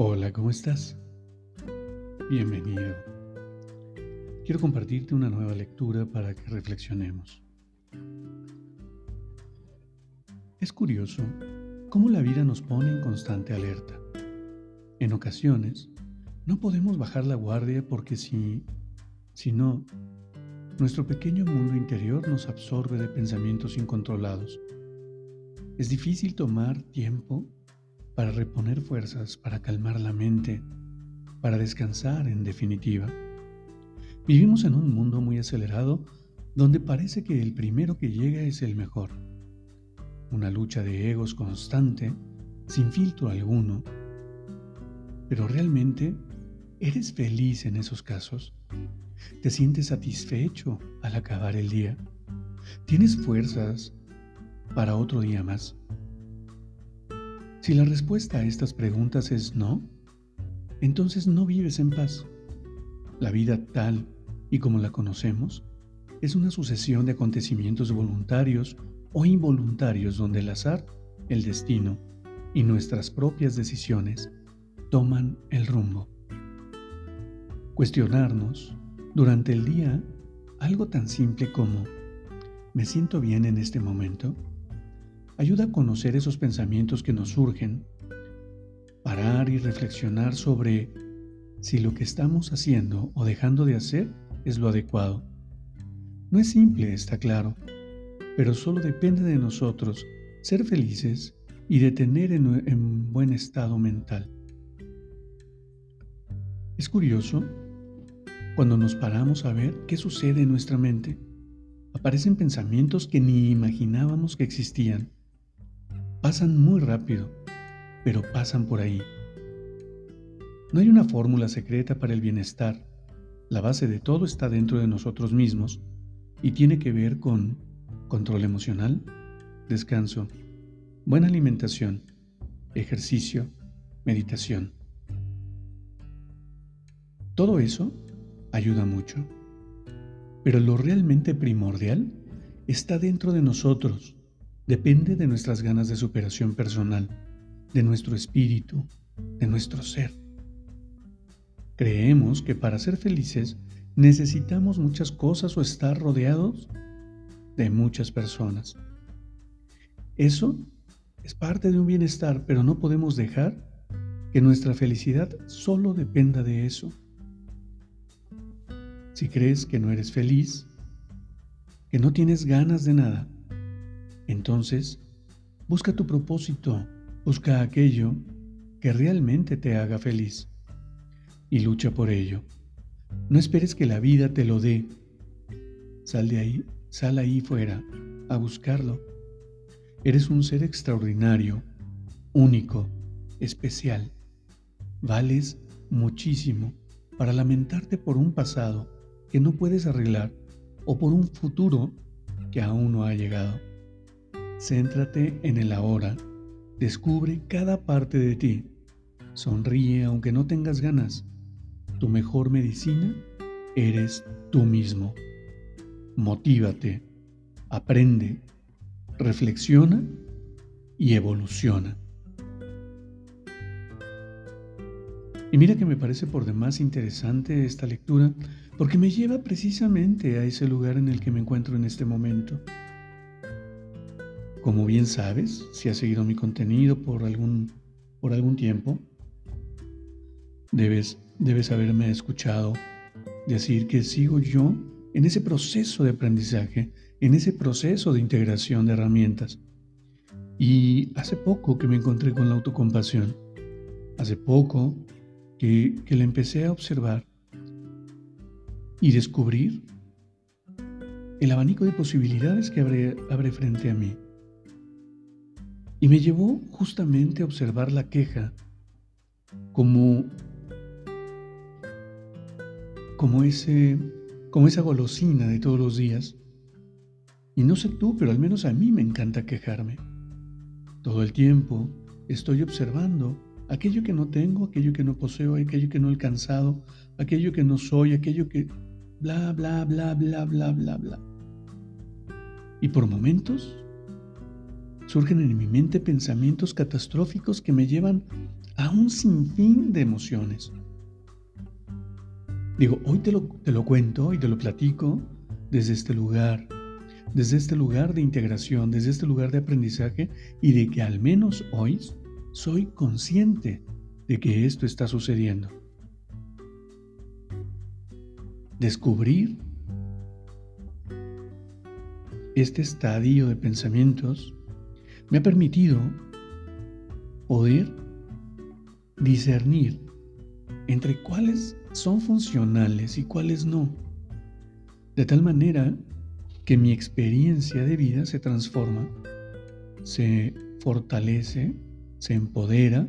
Hola, ¿cómo estás? Bienvenido. Quiero compartirte una nueva lectura para que reflexionemos. Es curioso cómo la vida nos pone en constante alerta. En ocasiones, no podemos bajar la guardia porque si, si no, nuestro pequeño mundo interior nos absorbe de pensamientos incontrolados. Es difícil tomar tiempo para reponer fuerzas, para calmar la mente, para descansar en definitiva. Vivimos en un mundo muy acelerado donde parece que el primero que llega es el mejor. Una lucha de egos constante, sin filtro alguno. Pero realmente, ¿eres feliz en esos casos? ¿Te sientes satisfecho al acabar el día? ¿Tienes fuerzas para otro día más? Si la respuesta a estas preguntas es no, entonces no vives en paz. La vida tal y como la conocemos es una sucesión de acontecimientos voluntarios o involuntarios donde el azar, el destino y nuestras propias decisiones toman el rumbo. Cuestionarnos durante el día algo tan simple como ¿me siento bien en este momento? Ayuda a conocer esos pensamientos que nos surgen, parar y reflexionar sobre si lo que estamos haciendo o dejando de hacer es lo adecuado. No es simple, está claro, pero solo depende de nosotros ser felices y de tener en, en buen estado mental. Es curioso cuando nos paramos a ver qué sucede en nuestra mente. Aparecen pensamientos que ni imaginábamos que existían pasan muy rápido, pero pasan por ahí. No hay una fórmula secreta para el bienestar. La base de todo está dentro de nosotros mismos y tiene que ver con control emocional, descanso, buena alimentación, ejercicio, meditación. Todo eso ayuda mucho. Pero lo realmente primordial está dentro de nosotros depende de nuestras ganas de superación personal, de nuestro espíritu, de nuestro ser. Creemos que para ser felices necesitamos muchas cosas o estar rodeados de muchas personas. Eso es parte de un bienestar, pero no podemos dejar que nuestra felicidad solo dependa de eso. Si crees que no eres feliz, que no tienes ganas de nada, entonces, busca tu propósito, busca aquello que realmente te haga feliz y lucha por ello. No esperes que la vida te lo dé. Sal de ahí, sal ahí fuera a buscarlo. Eres un ser extraordinario, único, especial. Vales muchísimo para lamentarte por un pasado que no puedes arreglar o por un futuro que aún no ha llegado. Céntrate en el ahora. Descubre cada parte de ti. Sonríe aunque no tengas ganas. Tu mejor medicina eres tú mismo. Motívate, aprende, reflexiona y evoluciona. Y mira que me parece por demás interesante esta lectura porque me lleva precisamente a ese lugar en el que me encuentro en este momento. Como bien sabes, si has seguido mi contenido por algún, por algún tiempo, debes, debes haberme escuchado decir que sigo yo en ese proceso de aprendizaje, en ese proceso de integración de herramientas. Y hace poco que me encontré con la autocompasión, hace poco que, que la empecé a observar, y descubrir el abanico de posibilidades que abre, abre frente a mí. Y me llevó justamente a observar la queja como, como, ese, como esa golosina de todos los días. Y no sé tú, pero al menos a mí me encanta quejarme. Todo el tiempo estoy observando aquello que no tengo, aquello que no poseo, aquello que no he alcanzado, aquello que no soy, aquello que... bla, bla, bla, bla, bla, bla, bla. Y por momentos surgen en mi mente pensamientos catastróficos que me llevan a un sinfín de emociones. Digo, hoy te lo, te lo cuento y te lo platico desde este lugar, desde este lugar de integración, desde este lugar de aprendizaje y de que al menos hoy soy consciente de que esto está sucediendo. Descubrir este estadio de pensamientos me ha permitido poder discernir entre cuáles son funcionales y cuáles no, de tal manera que mi experiencia de vida se transforma, se fortalece, se empodera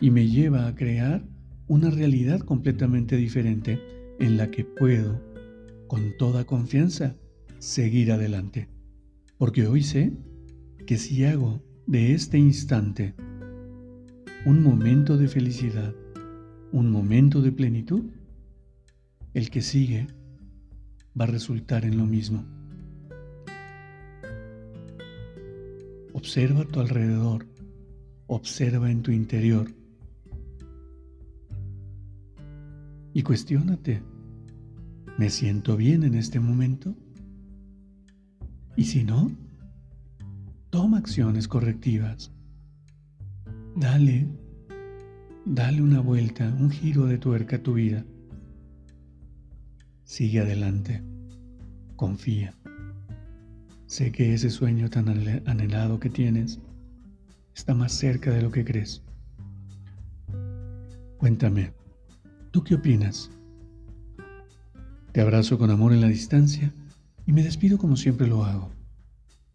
y me lleva a crear una realidad completamente diferente en la que puedo, con toda confianza, seguir adelante. Porque hoy sé que si hago de este instante un momento de felicidad, un momento de plenitud, el que sigue va a resultar en lo mismo. Observa a tu alrededor, observa en tu interior y cuestiónate, ¿me siento bien en este momento? Y si no, toma acciones correctivas. Dale, dale una vuelta, un giro de tuerca a tu vida. Sigue adelante, confía. Sé que ese sueño tan anhelado que tienes está más cerca de lo que crees. Cuéntame, ¿tú qué opinas? Te abrazo con amor en la distancia y me despido como siempre lo hago.